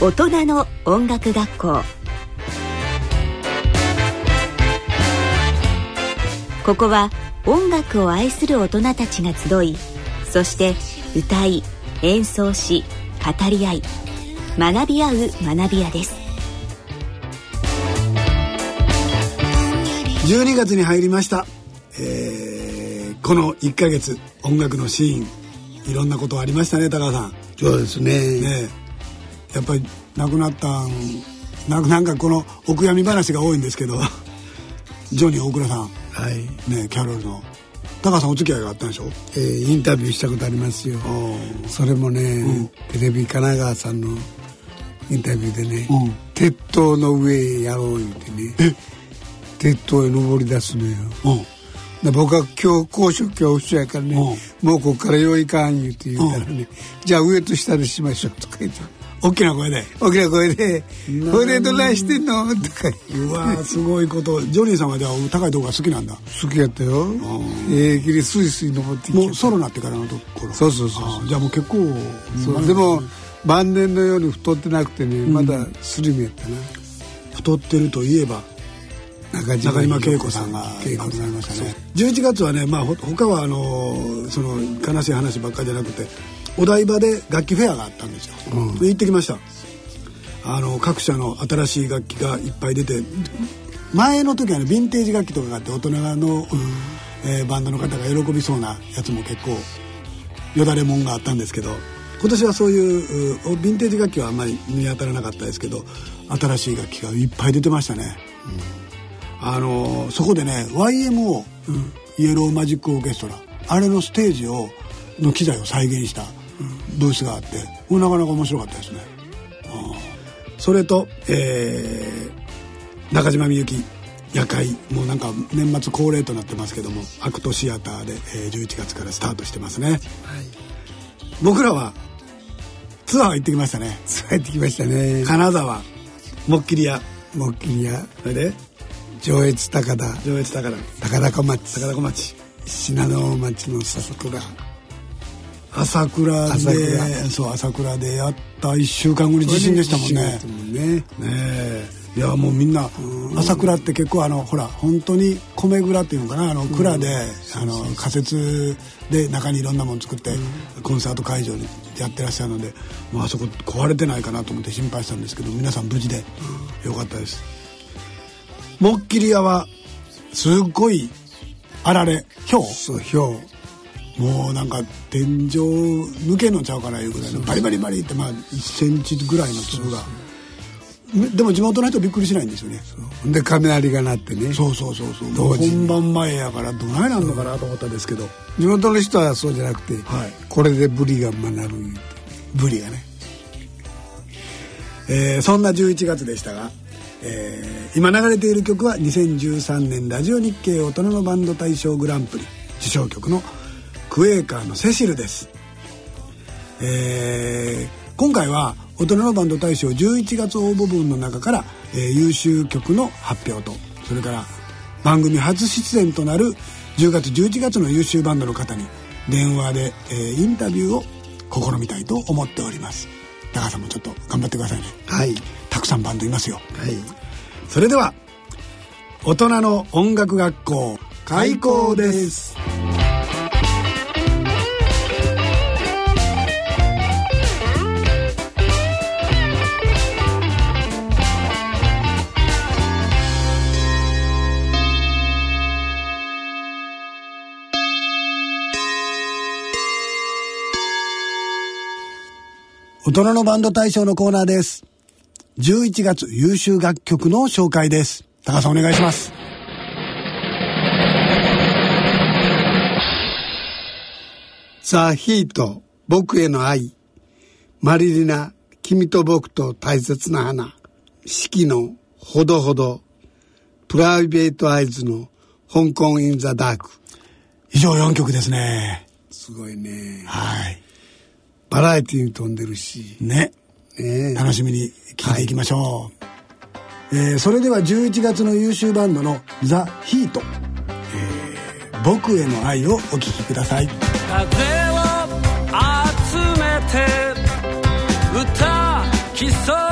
大人の音楽学校。ここは音楽を愛する大人たちが集いそして歌い演奏し語り合い学び合う学び屋です。12月に入りました、えー、この1か月音楽のシーンいろんなことありましたね高橋さん。そうですね。ねやっぱり亡くなったんなんかこのお悔やみ話が多いんですけどジョニー大倉さん、はい。ね、キャロルの。高橋さんお付き合いがあったんでしょ、えー、インタビューしたことありますよ。それもね、うん、テレビ神奈川さんのインタビューでね、うん、鉄塔の上へやろう言うてね鉄塔へ登り出すのよ、うん、僕は今日高所恐怖症やからね、もうここからよいかん言うて言うたらね、じゃあ上と下でしましょうとか言って大きな声で。大きな声で「これどないしてんの?」とかう。わすごいこと。ジョニーさんはじゃあ高いとこが好きなんだ？好きやったよ。平気でスイスイ登ってきてもうソロなってからのところそうそうそう。じゃあもう結構そう。でも晩年のように太ってなくてねまだスリムやったな、太ってるといえば中島恵子さんが亡くなりましたね11月はねまあ他はあのその悲しい話ばっかりじゃなくてお台場で楽器フェアがあったんですよ、うん、で行ってきました。あの各社の新しい楽器がいっぱい出て前の時はねヴィンテージ楽器とかがあって大人の、うん、えー、バンドの方が喜びそうなやつも結構よだれもんがあったんですけど今年はそういうヴィンテージ楽器はあんまり見当たらなかったですけど新しい楽器がいっぱい出てましたね、うん、あのそこでね YMO、うん、イエローマジックオーケストラあれのステージをの機材を再現したブースがあってなかなか面白かったですね。それと、えー、中島みゆき夜会もうなんか年末恒例となってますけどもアクトシアターで、えー、11月からスタートしてますね、はい、僕らはツアー行ってきましたね。ツアー行ってきましたね。金沢もっきり屋。もっきり屋。それ？で上越高田。上越高田。高田小町。高田小町。信濃町の桜朝倉でそう朝倉でやった1週間後に地震でしたもんね。ね。ねいやもうみんな朝倉って結構あのほら本当に米蔵っていうのかなあの蔵であの仮設で中にいろんなもの作ってコンサート会場にやってらっしゃるのでもうあそこ壊れてないかなと思って心配したんですけど皆さん無事でよかったです。もっきり屋はすっごいあられ氷そう氷もうなんか天井抜けのちゃうかないうぐらいのバリバリバリってまあ1センチぐらいの粒が。でも地元の人びっくりしないんですよね。で雷が鳴ってね。そうそうそうそう。本番前やからどないなんのかなと思ったんですけど。地元の人はそうじゃなくて、はい、これでブリが学ぶブリがね。えー、そんな11月でしたが、えー、今流れている曲は2013年ラジオ日経大人のバンド大賞グランプリ受賞曲の「クエーカーのセシルです、えー、今回は大人のバンド大賞11月応募分の中から、えー、優秀曲の発表とそれから番組初出演となる10月11月の優秀バンドの方に電話で、えー、インタビューを試みたいと思っております。高さんもちょっと頑張ってくださいね。はい。たくさんバンドいますよ。はい。それでは大人の音楽学校開校です大人のバンド大賞のコーナーです。11月優秀楽曲の紹介です。高さんお願いします。ザ・ヒート、僕への愛。マリリナ、君と僕と大切な花。四季のほどほど。プライベートアイズの香港インザダーク。以上4曲ですね。すごいね。はい。バラエティーに飛んでるし。ね。ね楽しみに聞いていきましょう。はい、えー、それでは11月の優秀バンドのザ・ヒート、えー、僕への愛をお聴きください。風を集めて歌競う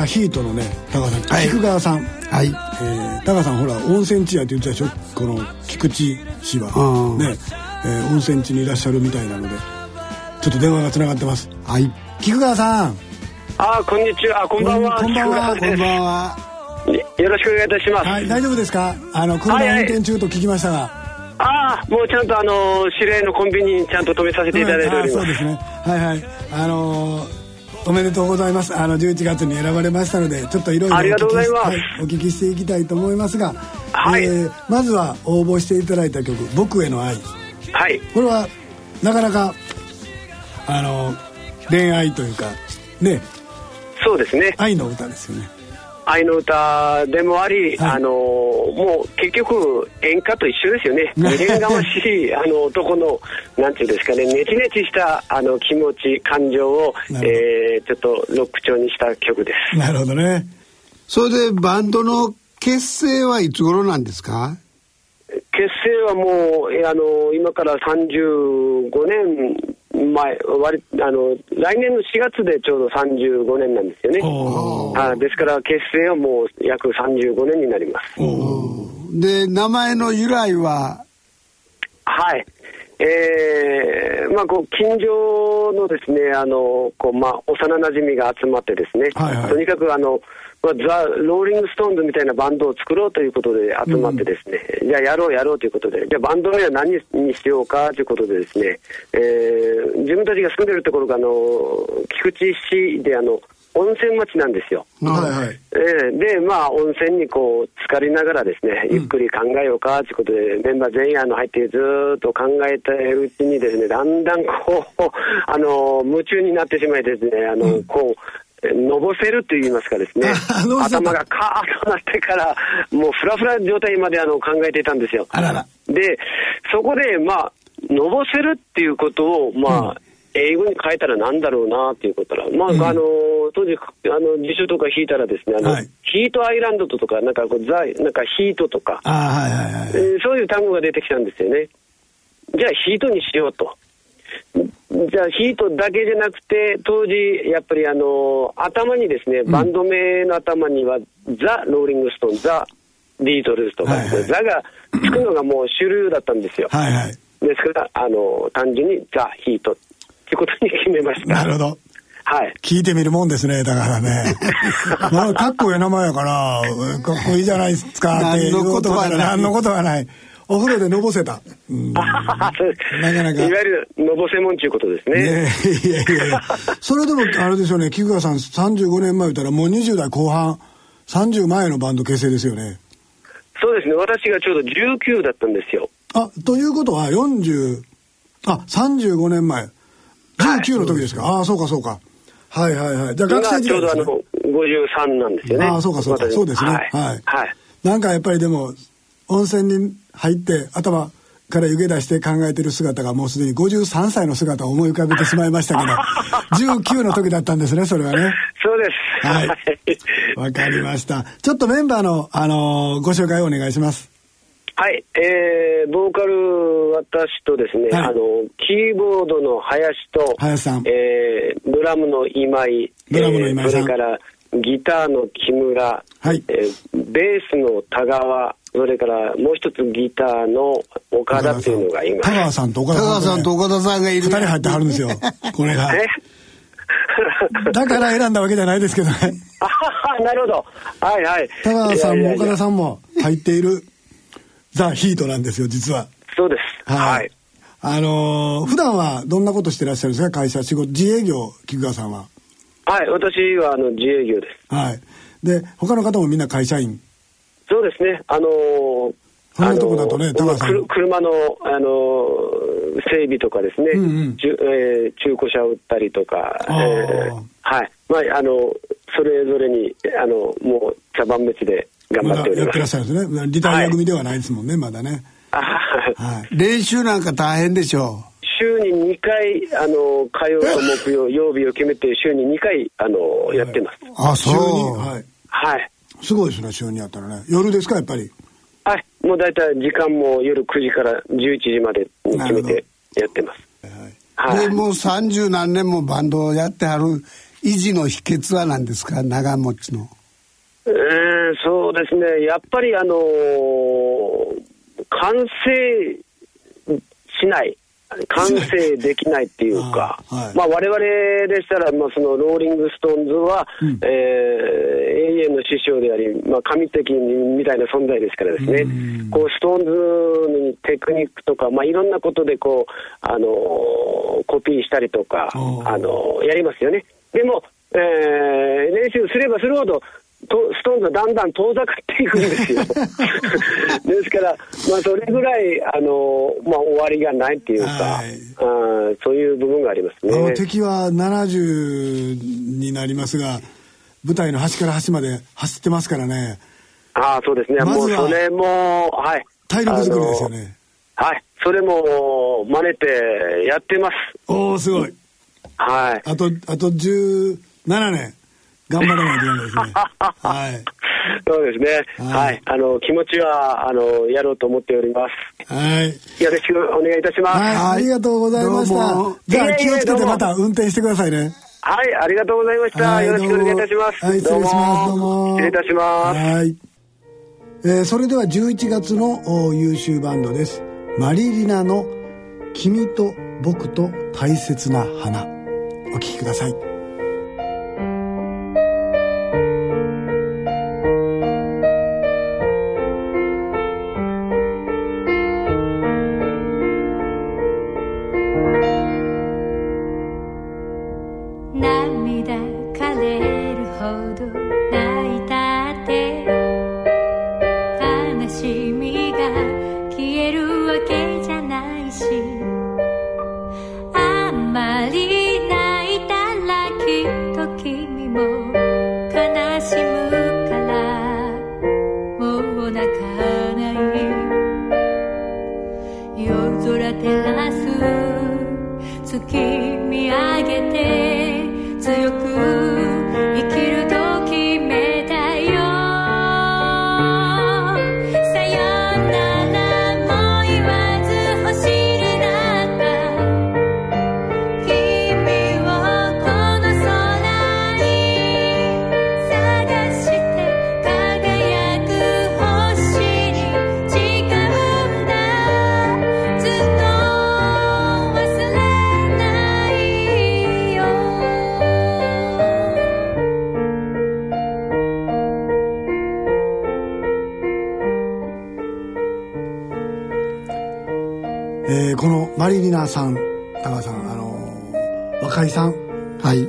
ザ・ヒートのね高さん、はい、菊川さん。はい、えー、高さんほら温泉地やって言ってたでしょ？この菊池市は。ね、えー、温泉地にいらっしゃるみたいなのでちょっと電話がつながってます。はい。菊川さん。あこんにちは。こんばんは。こんばんは。こんばんは。よろしくお願いいたします。はい大丈夫ですか？あの車運転中と聞きましたが、はいはいああ、もうちゃんとあの、知り合いのコンビニにちゃんと止めさせていただいております。そうですね。はいはい。あのーおめでとうございます。あの11月に選ばれましたのでちょっといろいろお聞きしていきたいと思いますが、はい、えー、まずは応募していただいた曲「僕への愛」はい。これはなかなかあの恋愛というかね。そうですね。愛の歌ですよね愛の歌でもあり、はい、あのもう結局演歌と一緒ですよね。未練がましいあの男のなんていうんですかねネチネチしたあの気持ち感情を、えー、ちょっとロック調にした曲です。なるほどね。それでバンドの結成はいつ頃なんですか？結成はもう、えあの今から35年前割あの来年の4月でちょうど35年なんですよね。あですから結成はもう約35年になります。で名前の由来は？はい。えーまあ、こう近所のですねあのこう、まあ、幼なじみが集まってですね、はいはい、とにかくあのまあ、ザ・ローリング・ストーンズみたいなバンドを作ろうということで集まってですね、うん、じゃあやろうやろうということで、じゃあバンド名は何にしようかということでですね、えー、自分たちが住んでるところが、あの、菊池市で、あの、温泉町なんですよ。はいはい。えー、で、まあ、温泉にこう、浸かりながらですね、ゆっくり考えようかということで、うん、メンバー全員あの入ってずっと考えてるうちにですね、だんだんこう、あの、夢中になってしまいですね、あの、うん、こう、のぼせると言いますかですね、頭がカーッとなってから、もうフラフラ状態まであの考えていたんですよ。あらら。で、そこで、まあ、のぼせるっていうことを、まあ、うん。英語に変えたらなんだろうなっていうことら、まあ、うん、あの、当時、あの、辞書とか引いたらですね、あの、はい、ヒートアイランドとか、なんかこう、ザ、なんかヒートとか、はいはいはい、えー、そういう単語が出てきたんですよね。じゃあ、ヒートにしようと。じゃあヒートだけじゃなくて当時やっぱりあの頭にですね、バンド名の頭にはザ・ローリング・ストーンザ・ビートルズとか、ねはいはい、ザがつくのがもう主流だったんですよ。はいはい、ですからあの単純にザ・ヒートってことに決めました。なるほど。はい。聞いてみるもんですね、だからね。まあ、かっこいい名前やから、かっこいいじゃないですかっていうことは何のことはない。お風呂でのぼせた。うん、なかなか。いわゆるのぼせもんちゅうことですね。いやいやいや。それでもあれですよね、菊川さん35年前言ったらもう20代後半、30前のバンド結成ですよね。そうですね、私がちょうど19だったんですよ。あ、ということは40、あ、35年前。19の時ですか、はい、ああ、そうかそうか。はいはいはい。じゃあ学生時代です、ね、ちょうどあの、53なんですよね。ああ、そうかそうか。そうですね。はい。はい。なんかやっぱりでも、温泉に入って頭から湯気出して考えてる姿がもうすでに53歳の姿を思い浮かべてしまいましたけど 19の時だったんですねそれはね。そうです。はい。わかりました。ちょっとメンバーの、あのー、ご紹介をお願いします。はい、えー、ボーカル私とですね、はい、あのキーボードの林と林さん、えー、ドラムの今井ドラムの今井それからギターの木村、はい。えー、ベースの田川それからもう一つギターの岡田っていうのがいます。田川さんと岡田さん、さんと岡田さんがいる二人入ってはるんですよ これが。だから選んだわけじゃないですけどね。あなるほど。はいはい。田川さんも岡田さんも入っているザ・ヒートなんですよ実は。そうです。はい、はい、あのー、普段はどんなことしてらっしゃるんですか会社仕事自営業菊川さんははい私はあの自営業ですはいで他の方もみんな会社員？そうですねあのーそんなとこだとね、高さん。車の、あのー、整備とかですね、うんうん、えー、中古車売ったりとか、えー、はい。まあ、あの、それぞれに、あの、もう茶番別で頑張っております。ま、やってらっしゃるんですね。リタイア組ではないですもんね、はい、まだね。はい。練習なんか大変でしょう。週に2回、あの、火曜と木曜、曜日を決めて、週に2回、あの、やってます。あ、そう。はい。はい。すごいですね、週にやったらね。夜ですか、やっぱり？はい。もう大体時間も夜9時から11時までに決めてやってます。はい。はい、で、もう三十何年もバンドをやってはる維持の秘訣は何ですか、長持ちの。えー、そうですね。やっぱりあのー、完成しない。完成できないっていうか、はい、まあ我々でしたら、まあ、そのローリング・ストーンズは、うん、えー、永遠の師匠であり、まあ、神的みたいな存在ですからですね、うん、こうストーンズにテクニックとか、まあ、いろんなことでこう、あのー、コピーしたりとか、あのー、やりますよね。でも、えー、練習すればするほど、ストーンズはだんだん遠ざかっていくんですよ。ですから、まあ、それぐらい、あの、まあ、終わりがないっていうか、はい、あそういう部分がありますね。敵は70になりますが、舞台の端から端まで走ってますからね。ああ、そうですね。ま、もうそれも、はい。体力作りですよね。はい。それも真似てやってます。おおすごい。はい。あと、あと17年。頑張らないといけないですね。はい。そうですね。はい、はい。あの、気持ちは、あの、やろうと思っております。はい。よろしくお願いいたします。はい。ありがとうございました。じゃあ、気をつけてまた運転してくださいね。はい、ありがとうございました。よろしくお願いいたします。はい、失礼します。どうも。失礼いたします。はい。えー、それでは11月の優秀バンドです。マリリナの君と僕と大切な花。お聴きください。さん高橋さんあのー、若井さん。はい。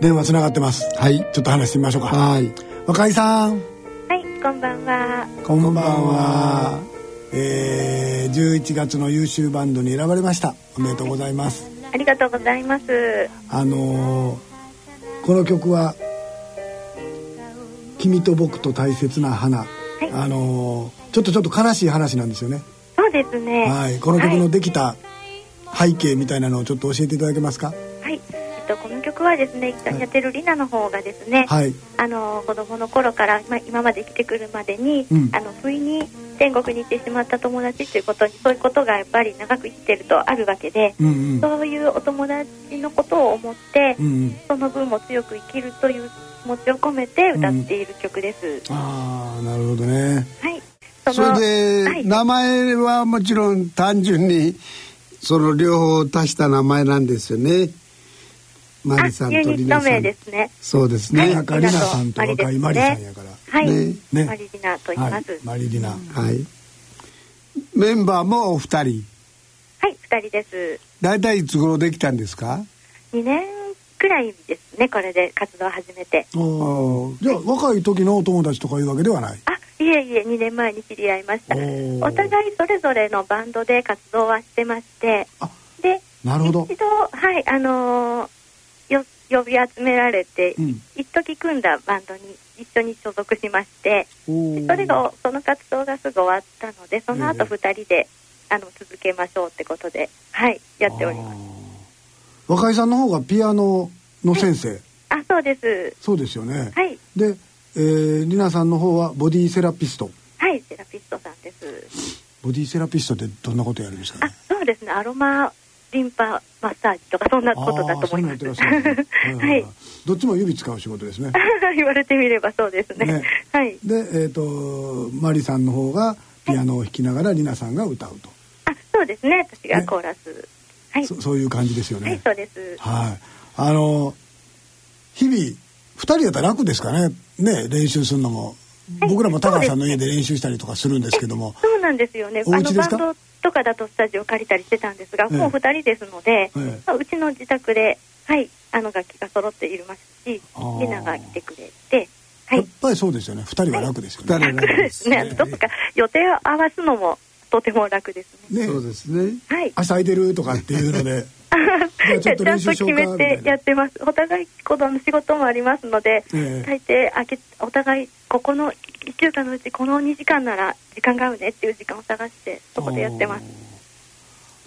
電話つながってます。はい。ちょっと話してみましょうか。はい。若井さん。はいこんばんは。こんばんは。えー、11月の優秀バンドに選ばれました。おめでとうございます。ありがとうございます。あのー、この曲は君と僕と大切な花、はい、あのー、ちょっとちょっと悲しい話なんですよね。そうそうですね。はい。この曲のできた背景みたいなのをちょっと教えていただけますか？はい。とこの曲はですね一緒にやってるリナの方がですね、はい、あの子供の頃から、まあ、今まで生きてくるまでに、うん、あの不意に天国に行ってしまった友達ということにそういうことがやっぱり長く生きてるとあるわけで、うんうん、そういうお友達のことを思って、うんうん、その分も強く生きるという気持ちを込めて歌っている曲です。うん、ああなるほどね。はい。それで、はい、名前はもちろん単純にその両方足した名前なんですよね。マリさんとリナさん。ですね。そうですね。赤リナさんと若いマリさんやから。はい。ね。マリリナと言います。マリリナ。はい。メンバーもお二人。はい、二人です。大体いつ頃できたんですか？二年くらいですね。これで活動を始めて。ああ。じゃあ若い時のお友達とかいうわけではない。あ、いえいえ、2年前に知り合いました。お互いそれぞれのバンドで活動はしてまして、で、なるほど。一度、はい、あのーよ呼び集められて、うん、一時組んだバンドに一緒に所属しまして。それがその活動がすぐ終わったのでその後2人で、あの続けましょうってことではいやっております。若井さんの方がピアノの先生、はい、あそうです。そうですよね。はい。で、えー、りなさんの方はボディセラピストはいセラピストさんですボディセラピストってどんなことやるんですか、ね、あそうですねアロマリンパマッサージとかそんなことだと思います。はい。どっちも指使う仕事ですね。言われてみればそうですね。ねはい。で、えっ、ー、とマリさんの方がピアノを弾きながらリナさんが歌うと。あ、そうですね。私がコーラス。ね、はいそ。そういう感じですよね。はい、そうです。はい。あの日々二人やったら楽ですかね。ね練習するのも。僕らも高橋さんの家で練習したりとかするんですけども。そうなんですよね。お家ですか？とかだとスタジオ借りたりしてたんですが、もう2人ですので、まあ、うちの自宅で、はい、あの楽器が揃っていますしみんなが来てくれて。はい、やっぱりそうですよね。二人は楽ですよね。はい、楽ですね。どっか予定を合わすのもとても楽ですね。ねそうですね。はい。朝空いてるとか っていうので。ちゃんと決めてやってます。お互い子供の仕事もありますので、えー、大抵あけお互いここの1週間のうちこの2時間なら時間が合うねっていう時間を探してそこでやってます。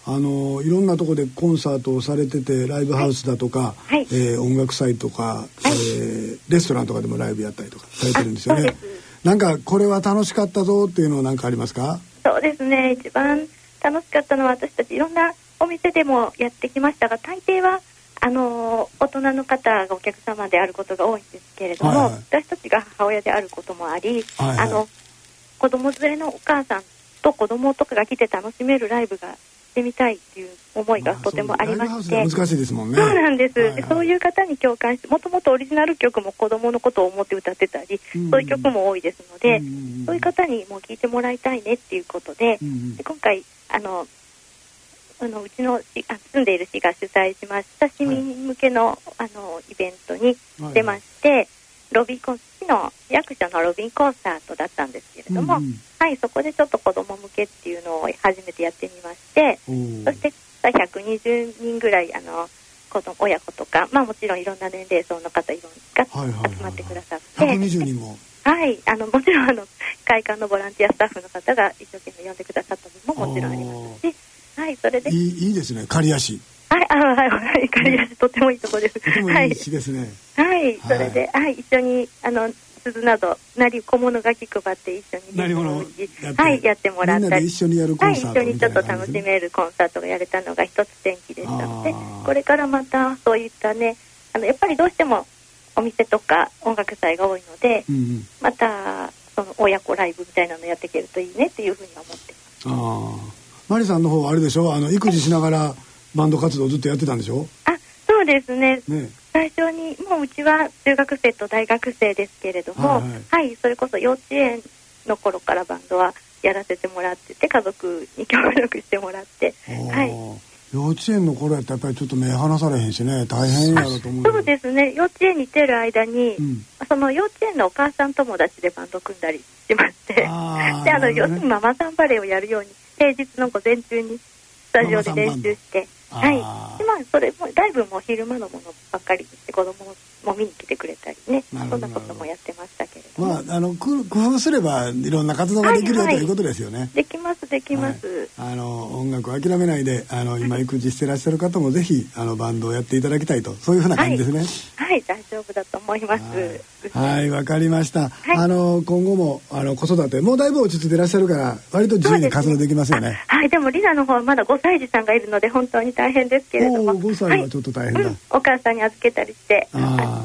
あのいろんなとこでコンサートをされててライブハウスだとか、はい、えー、音楽祭とか、はい、えー、レストランとかでもライブやったりとかされてるんですよね。なんかこれは楽しかったぞっていうのは何かありますか？そうですね。一番楽しかったのは私たちいろんなお店でもやってきましたが大抵はあの大人の方がお客様であることが多いんですけれども、はいはい、私たちが母親であることもあり、はいはい、あの子供連れのお母さんと子供とかが来て楽しめるライブがしてみたいっていう思いがとてもありまして、難しいですもんね。そうなんです、はいはい、そういう方に共感してもともとオリジナル曲も子供のことを思って歌ってたり、うん、そういう曲も多いですので、うん、そういう方にも聴いてもらいたいねっていうことでうん、で今回あのあのうちのあ住んでいる市が主催しました市民向けのはい、あのイベントに出まして、はいはい、ロビンコ市の役所のロビンコンサートだったんですけれども、うんうん、はいそこでちょっと子ども向けっていうのを初めてやってみましてそして120人ぐらいあの子供親子とか、まあ、もちろんいろんな年齢層の方いろんな集まってくださって、はいはいはい、120人も。はい。あのもちろんあの会館のボランティアスタッフの方が一生懸命呼んでくださった分ももちろんありますしはいそれでいいいいですね。刈谷市はいあはいはい刈谷市とてもいいところです、とてもいい市ですね。はい、それで、はい、一緒にあの鈴などなり小物楽器配って一緒になり物はいやってもらったり。一緒にやるコンサートはい、一緒にちょっと楽しめるコンサートがやれたのが一つ転機でしたのでこれからまたそういったねあのやっぱりどうしてもお店とか音楽祭が多いので、うんうん、またその親子ライブみたいなのやっていけるといいねっていうふうに思ってます。あマリさんの方はあれでしょ？あの育児しながらバンド活動ずっとやってたんでしょ？あそうですね。ね。最初にもううちは中学生と大学生ですけれども、はい、はい、それこそ幼稚園の頃からバンドはやらせてもらってて家族に協力してもらって、はい、幼稚園の頃やったらやっぱりちょっと目離されへんしね。大変やろと思うそうですね。幼稚園にいてる間に、うん、その幼稚園のお母さん友達でバンド組んだりしまして。であの、要するにママさんバレーをやるように平日の午前中にスタジオで練習してはい。でまあそれもライブも昼間のものばっかりにして子供も見に来てくれたりね。そんなこともやってましたけれどまああの工夫すればいろんな活動ができるよ、はいはい、ということですよね。できますできます、はい、あの音楽を諦めないであの今育児してらっしゃる方もぜひあのバンドをやっていただきたいと。そういうふうな感じですね。はい、大丈夫だと思います。はい。わかりました、あの今後もあの子育てもうだいぶ落ち着いてらっしゃるから割と自由に活動できますよね、ね、はいでもリナの方はまだ5歳児さんがいるので本当に大変ですけれども。5歳はちょっと大変だ、はい。うん、お母さんに預けたりして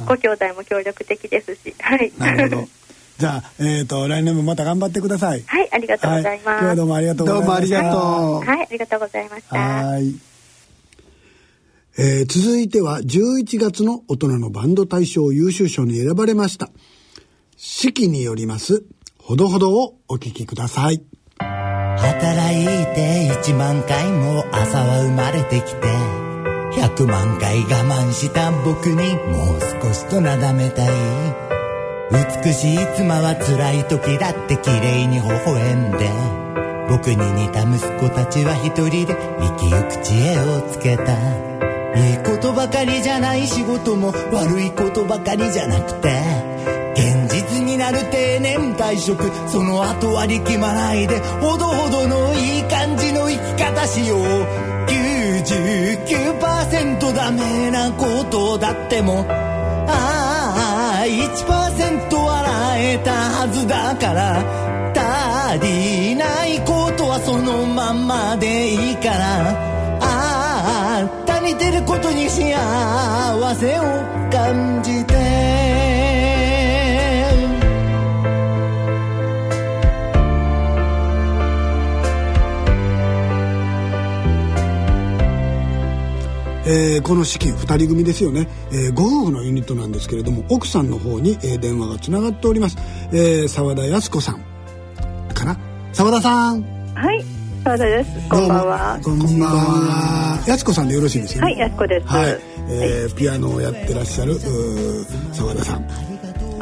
ご兄弟も協力的ですしはいなるほど じゃあ、えっ、ー、と、来年もまた頑張ってください。はい、ありがとうございます。はい、今日はどうもありがとうございました。どうもありがとう。はい、ありがとうございました。はい。えー、続いては11月の大人のバンド大賞優秀賞に選ばれました。四季によります、ほどほどをお聞きください。働いて1万回も朝は生まれてきて、100万回我慢した僕にもう少しとなだめたい。美しい妻は辛い時だって綺麗に微笑んで僕に似た息子たちは一人で生きゆく知恵をつけたいいことばかりじゃない仕事も悪いことばかりじゃなくて現実になる定年退職その後は力まないでほどほどのいい感じの生き方しよう99%ダメなことだってもああ1%笑えたはずだから足りないことはそのままでいいからああ足りてることに幸せを感じて。えー、この式2人組ですよね、えー、ご夫婦のユニットなんですけれども奥さんの方に、えー、電話がつながっております。澤、えー、田康子さん。かな？澤田さん。はい。澤田です。こんばんは。こんばんは。康子さんでよろしいですよね？はい康子です。はい、えー、ピアノをやってらっしゃる澤田さん、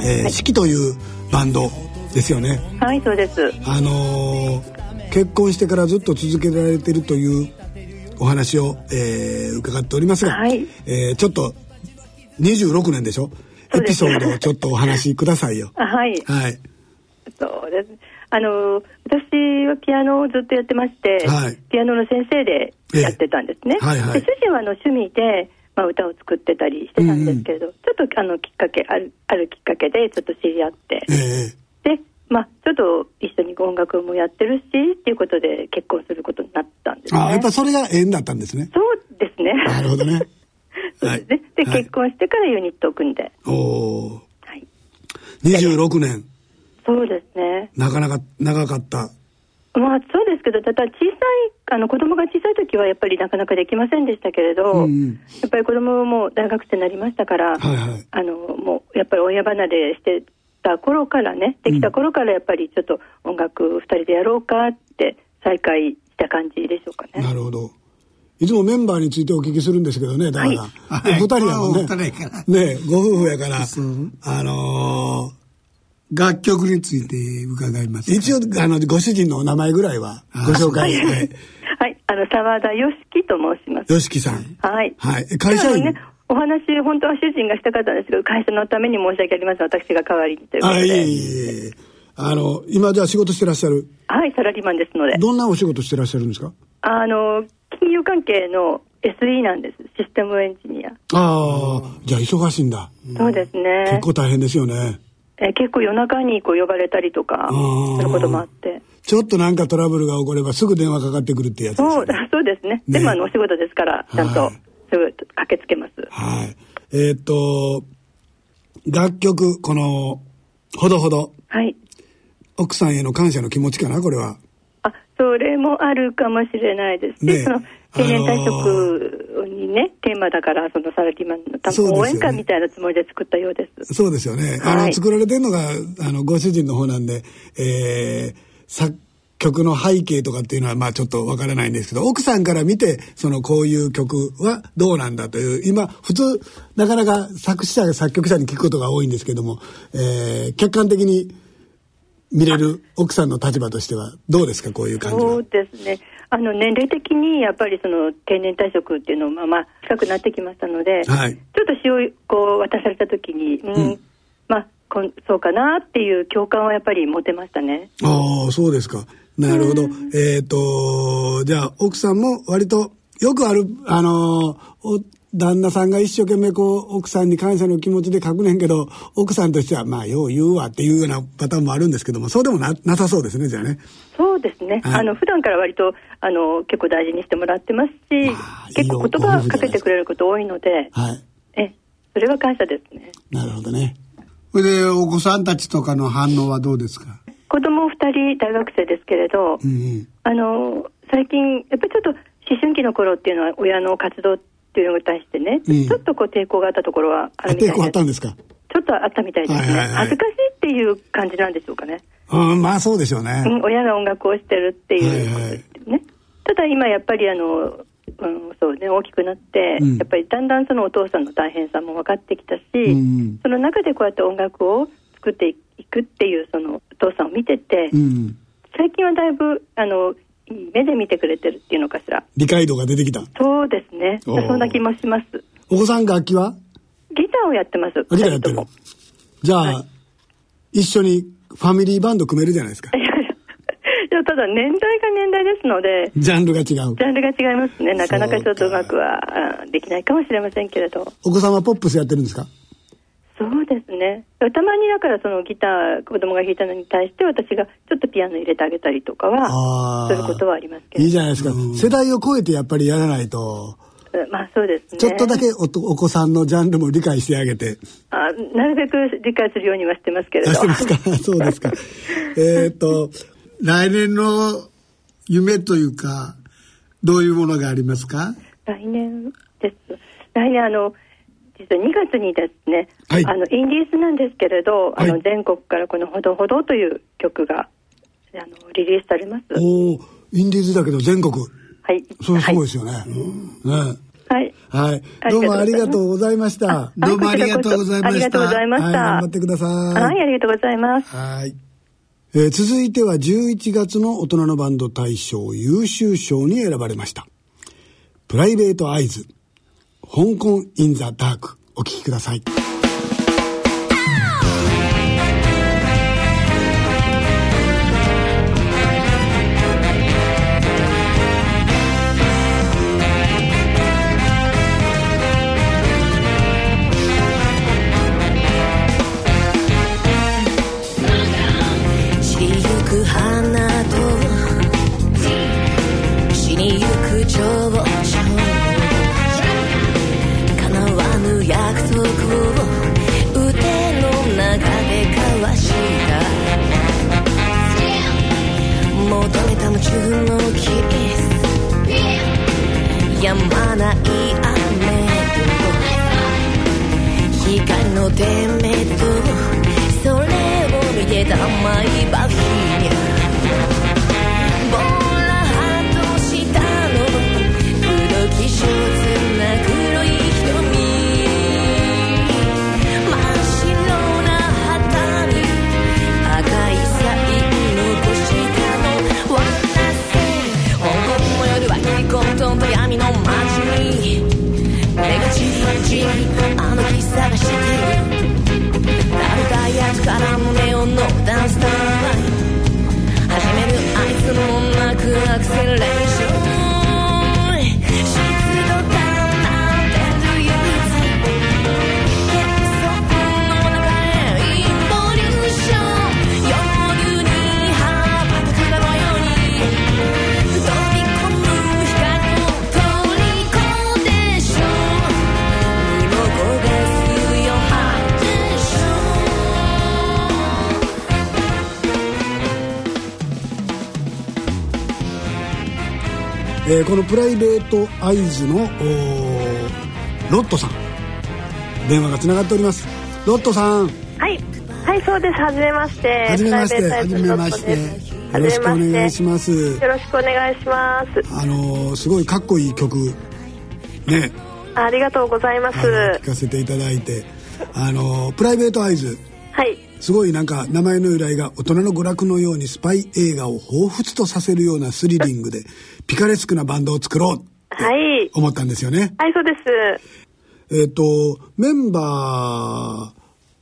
えーはい、式というバンドですよね？はいそうです。あのー、結婚してからずっと続けられてるというお話を、えー、伺っておりますが、はい、えー、ちょっと26年でしょ？エピソードをちょっとお話しくださいよ。はい。はい。そうです。あの私はピアノをずっとやってまして、はい、ピアノの先生でやってたんですね。えー、はいはい、で主人はあの趣味で、まあ、歌を作ってたりしてたんですけれど、うんうん、ちょっとあのきっかけあるあるきっかけでちょっと知り合って、えー、でまあ、ちょっと一緒に音楽もやってるしっていうことで結婚することになったんですね。あやっぱそれが縁だったんですね。そうですね。なるほどね。はい、で結婚してからユニットを組んで。おお。はい。26年。そうですね。なかなか長かった。まあそうですけど、ただ小さい、あの子供が小さい時はやっぱりなかなかできませんでしたけれど、うん、やっぱり子供も大学生になりましたから、はいはい、あのもうやっぱり親離れしてた頃からねできた頃からやっぱりちょっと音楽2人でやろうかって再開した感じでしょうかね。なるほどいつもメンバーについてお聞きするんですけどね、だから。はい、二人やもんね。ね、ご夫婦やから、あのー、楽曲について伺います。一応、あの、ご主人のお名前ぐらいはご紹介して。はい、あの、沢田よしきと申します。よしきさん。はい。はい。会社員、ね、お話、本当は主人がしたかったんですけど、会社のために申し訳ありません。私が代わりにということで。あ、いえいえ。あの、今じゃあ仕事してらっしゃる？はい、サラリーマンですので。どんなお仕事してらっしゃるんですか？あの、金融関係の SE なんです。システムエンジニア。ああ、じゃあ忙しいんだ。そうですね。結構大変ですよね。え結構夜中にこう呼ばれたりとかすることもあって。ちょっとなんかトラブルが起こればすぐ電話かかってくるってやつです、ね、そう、そうですね。ねでもあのお仕事ですから、ちゃんとすぐ駆けつけます。はい。えー、っと、楽曲、この、ほどほど。はい。奥さんへの感謝の気持ちかな、これは。あ、それもあるかもしれないですね。その定年退職にね、テーマだから、そのサラリーマンの多分応援歌みたいなつもりで作ったようです。そうですよね。あの、作られてるのが、あの、ご主人の方なんで、えー、作曲の背景とかっていうのはまあちょっとわからないんですけど、奥さんから見て、そのこういう曲はどうなんだという、今、普通、なかなか作詞者、作曲者に聞くことが多いんですけども、えー、客観的に見れる奥さんの立場としてはどうですかこういう感じそうですねあの年齢的にやっぱりその定年退職っていうのもまあ近くなってきましたので、はい、ちょっと詩をこう渡された時に、うん、うん、まあこんそうかなっていう共感はやっぱり持てましたね。ああそうですか。なるほど。うん、えっ、ー、とじゃあ奥さんも割とよくあるあの旦那さんが一生懸命こう奥さんに感謝の気持ちで書くねんけど奥さんとしてはまあよう言うわっていうようなパターンもあるんですけどもそうでもななさそうですねじゃあね。そうですね、はい、あの普段から割とあの結構大事にしてもらってますし結構言葉かけてくれること多いので、はい、えそれは感謝ですね。なるほどね。それでお子さんたちとかの反応はどうですか？子供2人大学生ですけれど、うんうん、あの最近やっぱりちょっと思春期の頃っていうのは親の活動っていうのに対してね、うん、ちょっとこう抵抗があったところはあるみたい抵抗あったんですか？ちょっとあったみたいです。ね、はいはいはい、恥ずかしいっていう感じなんでしょうかね。うんまあそうでしょうね、うん、親が音楽をしてるっていう、はいはい、ね。ただ今やっぱりあのうん、そうね大きくなって、うん、やっぱりだんだんそのお父さんの大変さも分かってきたし、うん、その中でこうやって音楽を作っていくっていうそのお父さんを見てて、うん、最近はだいぶあのいい目で見てくれてるっていうのかしら。理解度が出てきた。そうですね。そんな気もします。お子さん楽器は？ギターをやってますギターやってる。じゃあ、はい、一緒にファミリーバンド組めるじゃないですか。ただ年代が年代ですのでジャンルが違う。ジャンルが違いますね。なかなかちょっとうまくはできないかもしれませんけれど。お子さんはポップスやってるんですか？そうですねたまにだからそのギター子供が弾いたのに対して私がちょっとピアノ入れてあげたりとかはすることはありますけどいいじゃないですか、うん、世代を超えてやっぱりやらないとまあそうですね。ちょっとだけおお子さんのジャンルも理解してあげて。あなるべく理解するようにはしてますけれど。してますか？そうですか。えっと、来年の夢というか、どういうものがありますか？来年です。来年あの、実は2月にですね、はい、あのインディーズなんですけれど、はい、あの全国からこの「ほどほど」という曲があのリリースされますおおインディーズだけど全国はいそれすごいですよね、はい、ねはい。はい。どうもありがとうございました。どうもありがとうございました。ありがとうございました。頑張ってください。はい、ありがとうございます。はい。えー、続いては11月の大人のバンド大賞優秀賞に選ばれました。プライベートアイズ、香港インザダーク、お聴きください。えー、このプライベートアイズのロットさん。電話がつながっております。ロットさん。はい。はいそうです。初めまして。初めまして。初めまして。よろしくお願いします。よろしくお願いしますあのー、すごいかっこいい曲。ね。ありがとうございます。聞かせていただいて。あのー、プライベートアイズはいすごいなんか名前の由来が大人の娯楽のようにスパイ映画を彷彿とさせるようなスリリングでピカレスクなバンドを作ろうって思ったんですよね。はい、そうです。えっ、ー、と、メンバ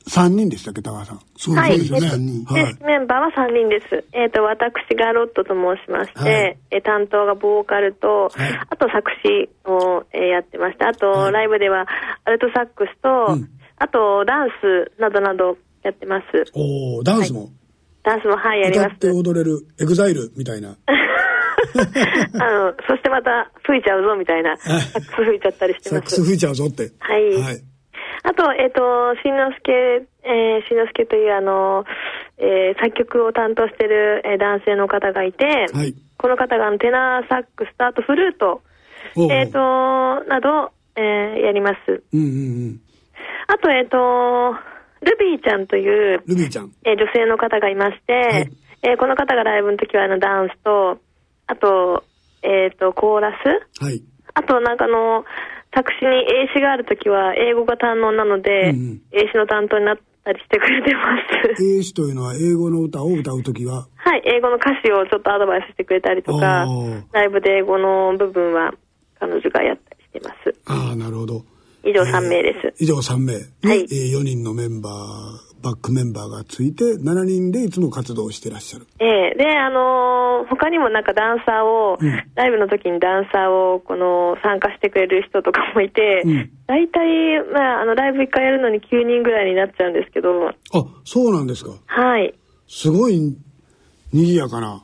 ー、3人でしたっけ、高橋さん？そうですね。はい、メンバーは3人です。えっ、ー、と、私がロットと申しまして、はい、担当がボーカルと、はい、あと作詞を、えー、やってました。あと、はい、ライブではアルトサックスと、うん、あと、ダンスなどなどやってます。おダンスも、ダンスも、はい、やります。歌って踊れる、エグザイル？みたいな。あの、そしてまた吹いちゃうぞみたいな、サックス吹いちゃったりしてます。サックス吹いちゃうぞって。はい。はいあと、えっ、ー、と、しんのすけ、えー、しんのすけというあの、えー、作曲を担当している、えー、男性の方がいて、はい、この方がテナーサックスとあとフルート、えっ、ー、と、など、えー、やります。うんうんうん、あと、えっ、ー、と、ルビーちゃんという、ルビーちゃん。えー、女性の方がいまして、はい、えー、この方がライブの時はあのダンスと、あと、えっ、ー、と、コーラス。はい。あと、なんかの、作詞に英詞があるときは英語が堪能なので、うんうん、英詞の担当になったりしてくれてます。英詞というのは英語の歌を歌うときは？はい、英語の歌詞をちょっとアドバイスしてくれたりとか、ライブで英語の部分は彼女がやったりしてます。ああ、なるほど。以上3名です。以上3名に、はい、えー、4人のメンバーバックメンバーがついて7人でいつも活動してらっしゃる。ええー、で、あのー、他にもなんかダンサーを、うん、ライブの時にダンサーをこの参加してくれる人とかもいて、うん、大体、まあ、あのライブ1回やるのに9人ぐらいになっちゃうんですけど。あ、そうなんですか。はい。すごい賑やかな。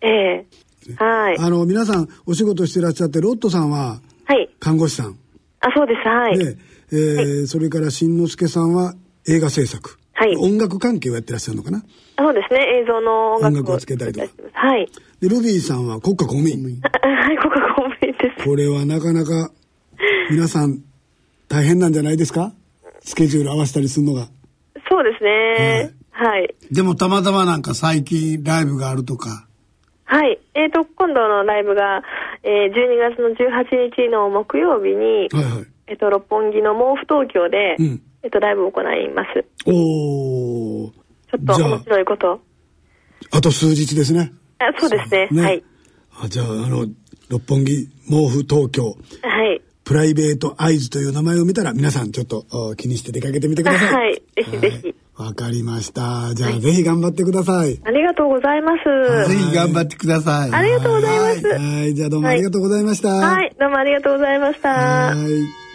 ええー、はい。あの、皆さんお仕事してらっしゃって、ロットさんは、はい。看護師さん。あ、そうです、はい。で、えー、はい、それからしんのすけさんは映画制作。はい、音楽関係をやってらっしゃるのかな？そうですね、映像の音楽をつけたりとか。はい。で、ルビーさんは国家公務員。はい、国家公務員です。これはなかなか、皆さん、大変なんじゃないですか？スケジュール合わせたりするのが。そうですね。はい。はい、でもたまたまなんか最近ライブがあるとか。はい。えっ、ー、と、今度のライブが、えー、12月の18日の木曜日に、はいはい、えっ、ー、と、六本木の毛布東京で、うんえっと、ライブを行います。おお。ちょっと面白いこと。あと数日ですね。あそうですね。ねはい。あじゃあ、あの、六本木毛布東京。はい。プライベートアイズという名前を見たら皆さんちょっと気にして出かけてみてください。はい。ぜひぜひ。わかりました。じゃあ、はい、ぜひ頑張ってください。ありがとうございます。ぜひ頑張ってください。ありがとうございます。はい。じゃあどうもありがとうございました。はい。どうもありがとうございました。はい。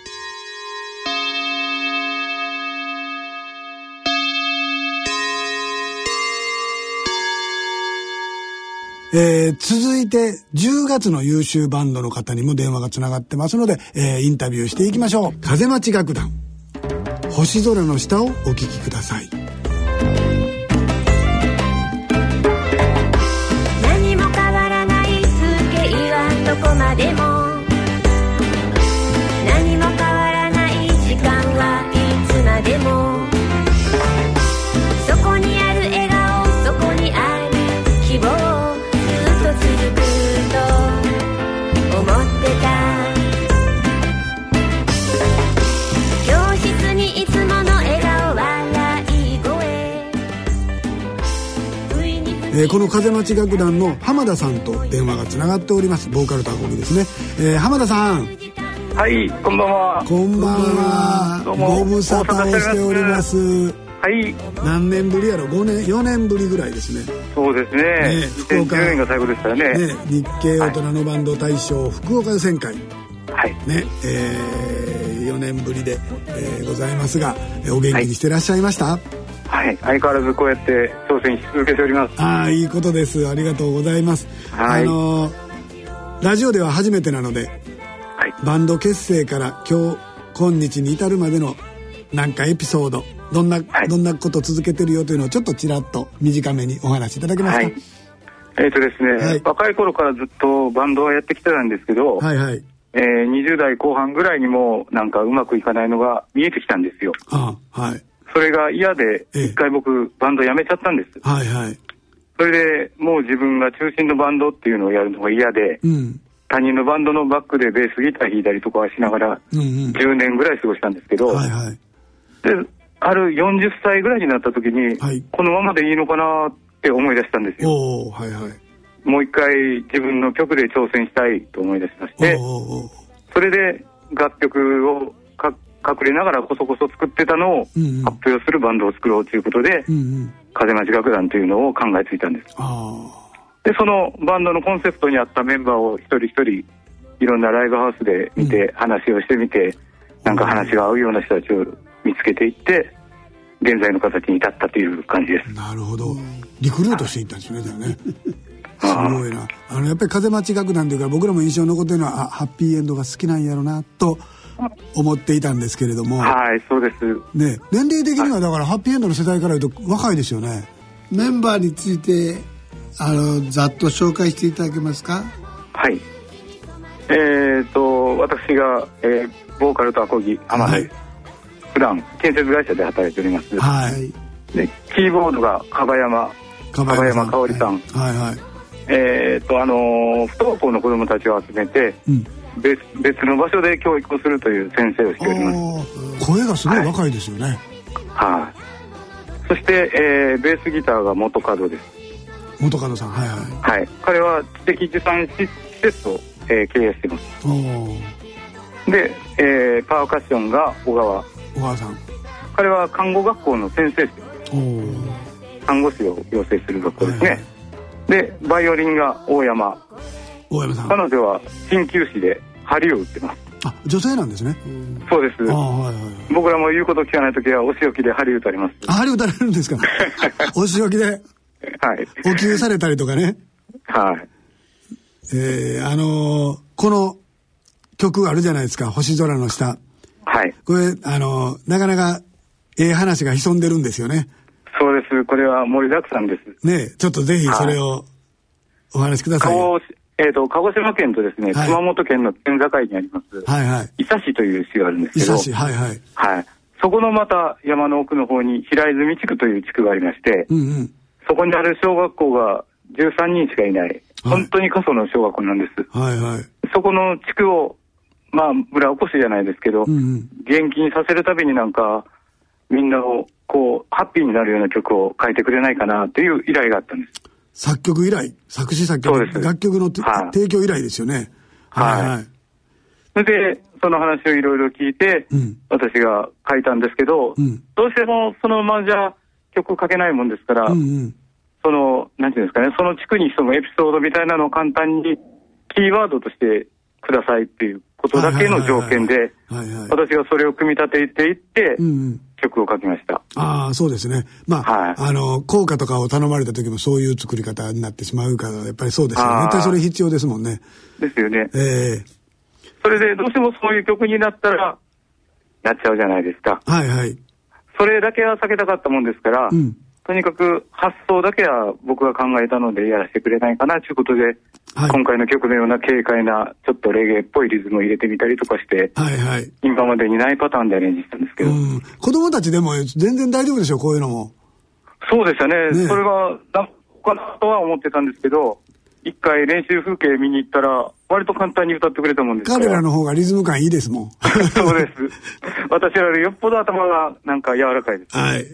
えー、続いて10月の優秀バンドの方にも電話がつながってますので、えー、インタビューしていきましょう風待ち楽団星空の下をお聞きください。えー、この風待ち楽団の浜田さんと電話がつながっております。ボーカルとアコギですね、えー、浜田さん。はいこんばんは。こんばんは。ご無沙汰をしております。はい。何年ぶりやろ？5年4年ぶりぐらいですね。そうですね。ね福岡。年が最後でしたね。ね日系大人のバンド大賞、はい、福岡予選会はい。ねえー、4年ぶりで、えー、ございますがお元気にしてらっしゃいました、はいはい、相変わらずこうやって挑戦し続けております。ああ、いいことです。ありがとうございます。はい、あのラジオでは初めてなので、はい、バンド結成から今日今日に至るまでのなんかエピソード、どんな、はい、どんなこと続けてるよというのをちょっとちらっと短めにお話しいただけますか。はい、えっ、ー、とですね、はい、若い頃からずっとバンドはやってきてたんですけど、はいはい。えー、20代後半ぐらいにもなんかうまくいかないのが見えてきたんですよ。あはい。それが嫌で、一回僕、バンド辞めちゃったんです。はいはい。それでもう自分が中心のバンドっていうのをやるのが嫌で、うん、他人のバンドのバックでベースギター弾いたりとかしながら、10年ぐらい過ごしたんですけど、はいはい、で、ある40歳ぐらいになった時に、はい、このままでいいのかなって思い出したんですよ。はいはい、もう一回自分の曲で挑戦したいと思い出しまして、それで楽曲を隠れながらこそこそ作ってたのを発表するバンドを作ろうということで、うんうん、風町楽団というのを考えついたんです。で、そのバンドのコンセプトに合ったメンバーを一人一人いろんなライブハウスで見て、話をしてみて、なんか話が合うような人たちを見つけていって現在の形に至ったという感じです。なるほど。リクルートしていったんですねじゃ あねすごいな。あのやっぱり風待ち楽団というから僕らも印象に残ってるのはあハッピーエンドが好きなんやろうなと思っていたんですけれども。はいそうです。ね年齢的にはだからハッピーエンドの世代から言うと若いですよね。メンバーについてあのざっと紹介していただけますか？はい。えーと私が、えー、ボーカルとアコギ天海、はい、普段建設会社で働いております。はい。でキーボードが樺山。樺山。香織さん。はいはい。えー、っとあのー、不登校の子どもたちを集めて、うん、別別の場所で教育をするという先生をしております。声がすごい若いですよね。はい、はい、そして、えー、ベースギターが元角です。元角さんはいはい。はい。彼は知的持参施設を、えー、経営してます。で、えー、パーカッションが小川。小川さん。彼は看護学校の先生。です看護師を養成する学校ですね、はいはい、でバイオリンが大山大山さん。彼女は鍼灸師で針を打ってます。あ女性なんですね。そうです、はいはい、僕らも言うこと聞かない時はお仕置きで針打たれます。あ針打たれるんですか？お仕置きで？はい。お給されたりとかね。はい。えー、あのー、この曲あるじゃないですか。星空の下。はい。これ、あの、なかなか、ええ話が潜んでるんですよね。そうです。これは盛りだくさんです。ねちょっとぜひそれをお話しください。はい、えっ、ー、と、鹿児島県とですね、はい、熊本県の県境にあります、はいはい。伊佐市という市があるんですけど、伊佐市、はいはい。はい。そこのまた山の奥の方に平泉地区という地区がありまして、うんうん、そこにある小学校が13人しかいない、本当に過疎の小学校なんです。はいはい。そこの地区をまあ、村おこしじゃないですけど、うんうん、元気にさせるたびになんか、みんなを、こう、ハッピーになるような曲を書いてくれないかなっていう依頼があったんです。作曲依頼作詞作曲楽曲の、はい、提供依頼ですよね。はい。はい、それで、その話をいろいろ聞いて、うん、私が書いたんですけど、うん、どうしてもそのままじゃ曲書けないもんですから、うんうん、その、なんていうんですかね、その地区に潜むエピソードみたいなのを簡単にキーワードとしてくださいっていうことだけの条件で、私がそれを組み立てていって、曲を書きました。ああ、そうですね。まあ、はい、あの、効果とかを頼まれた時もそういう作り方になってしまうから、やっぱりそうですよね。絶対それ必要ですもんね。ですよね。ええー、それでどうしてもそういう曲になったら、やっちゃうじゃないですか。はいはい。それだけは避けたかったもんですから、うん、とにかく発想だけは僕が考えたのでやらせてくれないかなということで、はい、今回の曲のような軽快なちょっとレゲエっぽいリズムを入れてみたりとかして、はいはい、今までにないパターンでアレンジしたんですけど。子供たちでも全然大丈夫でしょ、こういうのも。そうでしたね。ねそれが、なかなとは思ってたんですけど、一回練習風景見に行ったら、割と簡単に歌ってくれたもんです彼らの方がリズム感いいですもん。そうです。私よりよっぽど頭がなんか柔らかいです。はい。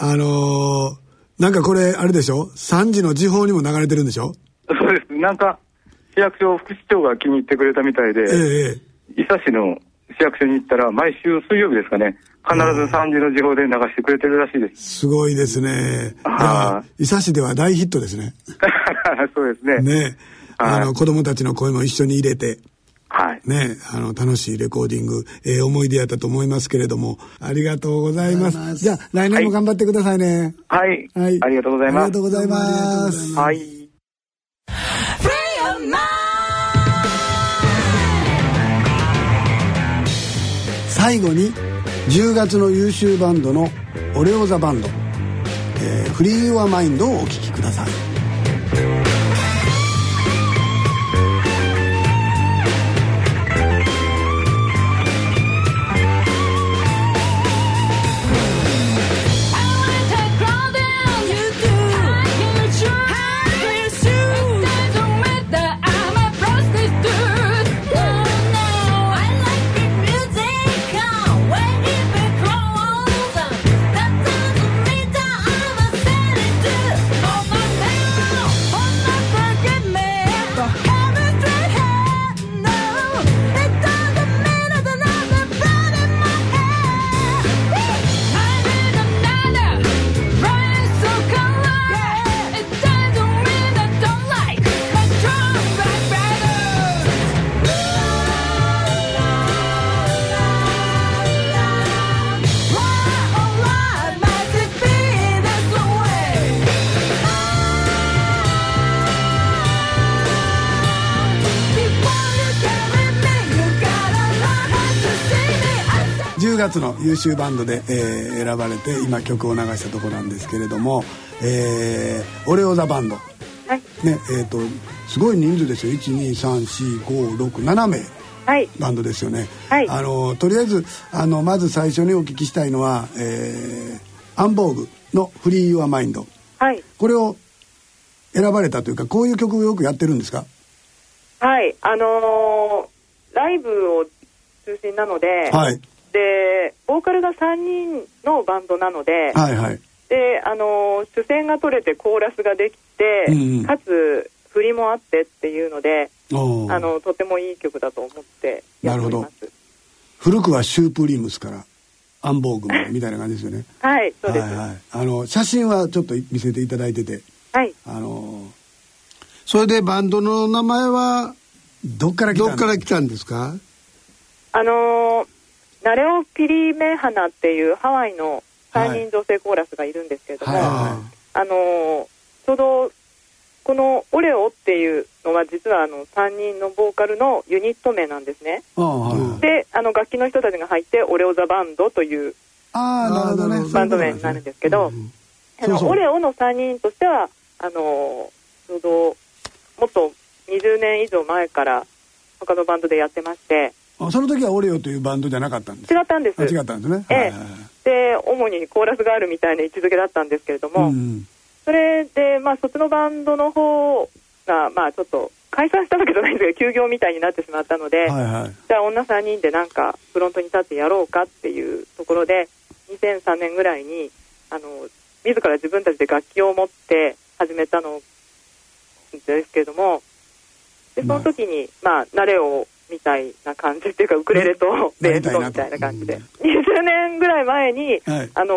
あのー、なんかこれ、あれでしょ ?3 時の時報にも流れてるんでしょ？そうです。なんか、市役所副市長が気に入ってくれたみたいで、ええ、伊佐市の市役所に行ったら、毎週水曜日ですかね、必ず3時の時報で流してくれてるらしいです。すごいですね。ああ。伊佐市では大ヒットですね。そうですね。ねあの、子供たちの声も一緒に入れて。はい。ね、あの、楽しいレコーディング、ええー、思い出やったと思いますけれども、ありがとうございます。じゃあ、来年も頑張ってくださいね。はい。はい。ありがとうございます。ありがとうございます。はい。最後に10月の優秀バンドのオレオザバンド、えー、フリー・ユア・マインドをお聴きください。10月の優秀バンドで、えー、選ばれて今曲を流したとこなんですけれども、えー、オレオザバンド、はい、ねえーと、すごい人数ですよ。1234567名。はい、バンドですよね、はい、あのとりあえずあのまず最初にお聞きしたいのは、えー、アンボーグの「フリー・ユア・マインド」はい、これを選ばれたというかこういう曲をよくやってるんですか？はい。あのー、ライブを中心なので、はい、でボーカルが3人のバンドなので、はいはい、であの主戦が取れてコーラスができて、うんうん、かつ振りもあってっていうのであのとてもいい曲だと思ってやっております。古くはシュープリームスからアンボーグみたいな感じですよね。はいそうです、はいはい、あの写真はちょっと見せていただいてて。はい。あのそれでバンドの名前はどっから来たどっから来たんですか？あのナレオ・ピリメハナっていうハワイの3人女性コーラスがいるんですけれども、はい。はいはい、あのちょうどこの「オレオ」っていうのは実はあの3人のボーカルのユニット名なんですね。であの楽器の人たちが入って「オレオ・ザ・バンド」というバンド名になるんですけど、あのオレオの3人としてはあのちょうどもっと20年以上前から他のバンドでやってましてその時はオレオというバンドじゃなかったんです。違ったんです。違ったんですね、ええ、で主にコーラスがあるみたいな位置づけだったんですけれども、うん、それで、まあ、そっちのバンドの方が、まあ、ちょっと解散したわけじゃないんですけど休業みたいになってしまったので、はいはい、じゃあ女3人でなんかフロントに立ってやろうかっていうところで2003年ぐらいにあの自ら自分たちで楽器を持って始めたのですけれどもでその時に、まあ、慣れをみたいな感じっていうかウクレレとベースと。みたいな感じで、20年ぐらい前に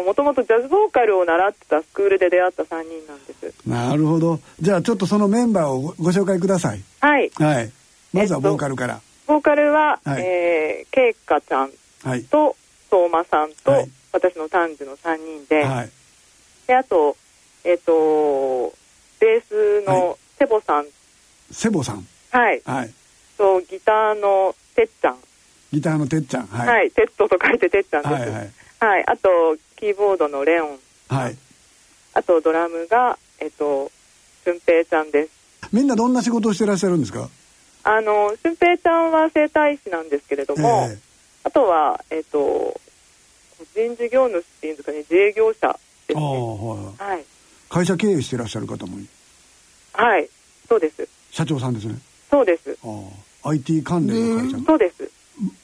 もともとジャズボーカルを習ってたスクールで出会った3人なんです。なるほど。じゃあちょっとそのメンバーをご紹介ください。はい、はい、まずはボーカルから、えっと、ボーカルは、はい、えー、ケイカちゃんと相馬さんと、はい、私の丹治の3人で,、はい、であとえっ、ー、とベースのセボさん、セボさん。はい、はいとギターのてっちゃん。ギターのてっちゃんはい、はい、テッドと書いててっちゃんです、はい、はい。はい、あとキーボードのレオン。はい。あとドラムがえっと俊平ちゃんです。みんなどんな仕事をしてらっしゃるんですか？あの俊平ちゃんは整体師なんですけれども、えー、あとはえっと個人事業主っていうんですかね自営業者ですね、はい、はい、会社経営してらっしゃる方もはいそうです。社長さんですね。そうです。ああ IT 関連の会社そうです。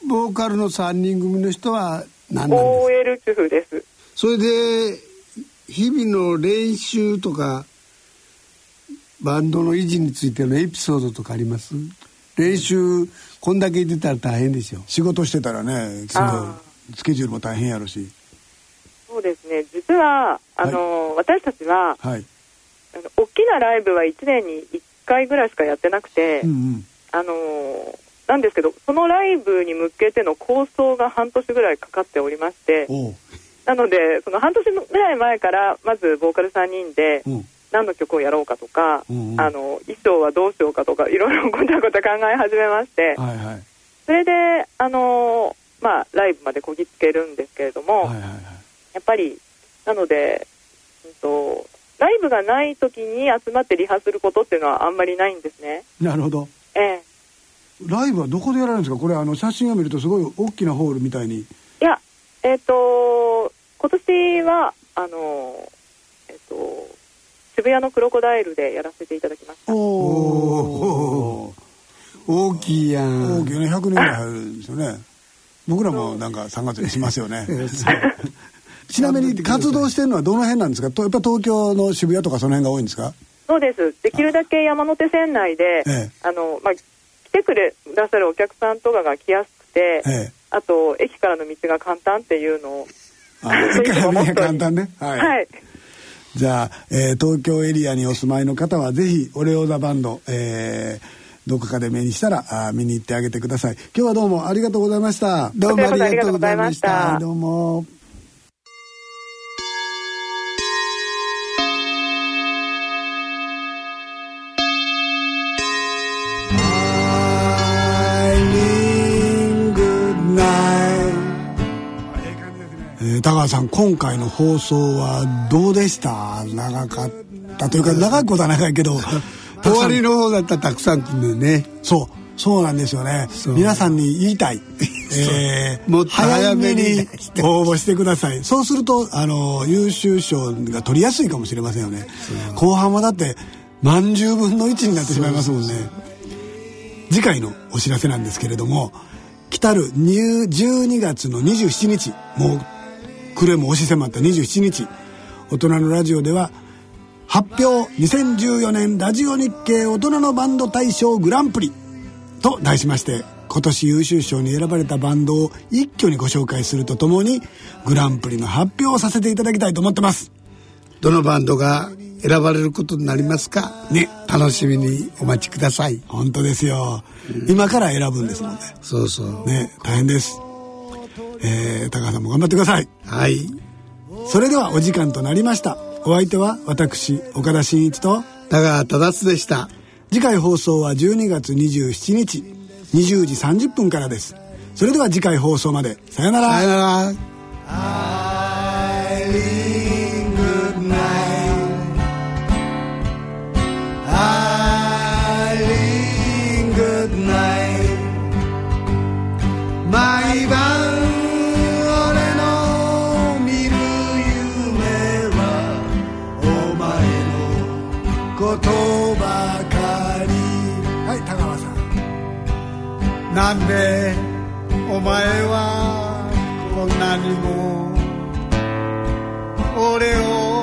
ボーカルの3人組の人は何なんです？か OL 主婦です。それで日々の練習とかバンドの維持についてのエピソードとかあります？練習こんだけ出たら大変でしょ仕事してたらねスケジュールも大変やろし。そうですね。実はあの、はい、私たちは、はい、あの大きなライブは1年に1回ぐらいしかやってなくて、うんうんあのー、なんですけどそのライブに向けての構想が半年ぐらいかかっておりましてなのでその半年ぐらい前からまずボーカル3人で何の曲をやろうかとか、うんうん、あの衣装はどうしようかとかいろいろ ごちゃごちゃ考え始めまして、はいはい、それで、あのー、まあ、ライブまでこぎつけるんですけれども、はいはいはい、やっぱりなので、うんと、ライブがない時に集まってリハすることっていうのはあんまりないんですね。なるほど。ええライブはどこでやられるんですか？これあの写真を見るとすごい大きなホールみたいに。いやえっ、ー、と今年はあのえっ、ー、と渋谷のクロコダイルでやらせていただきました。おお大きいやん。大きいね。100人ぐらい入るんですよね。僕らもなんか3月にしますよね。ちなみに活動してるのはどの辺なんですか？やっぱ東京の渋谷とかその辺が多いんですか？そうです。できるだけ山手線内で、ええ、あのまあ、来てくれくださるお客さんとかが来やすくて、え、あと駅からの道が簡単っていうのを 駅からの道が簡単ね。はい、はい、じゃあ、えー、東京エリアにお住まいの方はぜひオレオザバンド、えー、どこかで目にしたらあ見に行ってあげてください。今日はどうもありがとうございました。どうもありがとうございました。どうもえー、高橋さん今回の放送はどうでした？長かったというか長いことは長いけど 終わりの方だったらたくさんね。そうそうなんですよね。皆さんに言いたい、えー、もっと早めに。応募してください。そうするとあの優秀賞が取りやすいかもしれませんよね。後半はだって何十分の1になってしまいますもんね。次回のお知らせなんですけれども来たる12月の27日もう暮れも押し迫った27日。大人のラジオでは発表2014年ラジオ日経大人のバンド大賞グランプリと題しまして今年優秀賞に選ばれたバンドを一挙にご紹介するとともにグランプリの発表をさせていただきたいと思ってます。どのバンドが選ばれることになりますか？ね。楽しみにお待ちください。本当ですよ、うん、今から選ぶんですのでそうそう。ね大変ですえー、高橋さんも頑張ってください。はい。それではお時間となりました。お相手は私岡田真一と田川忠でした。次回放送は12月27日20時30分からです。それでは次回放送まで。さよなら。さよならなんでお前はこんなにも俺を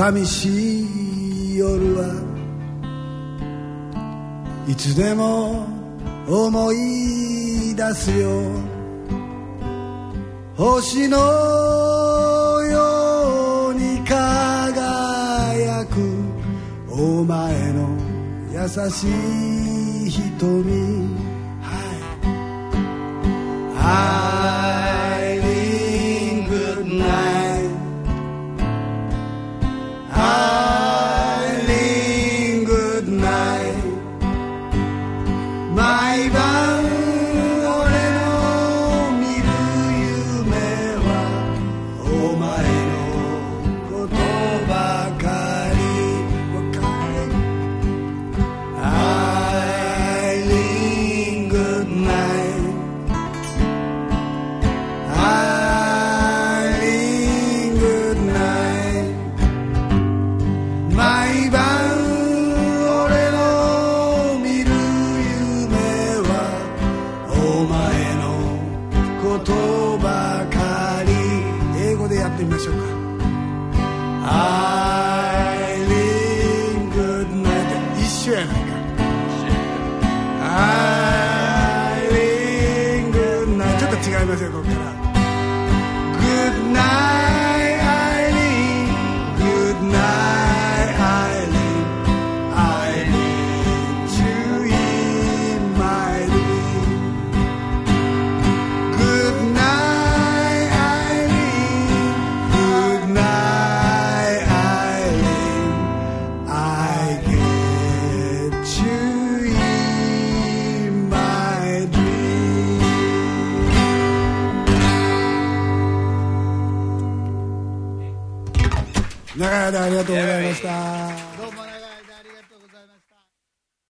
寂しい夜はいつでも思い出すよ。星のように輝くお前の優しい瞳。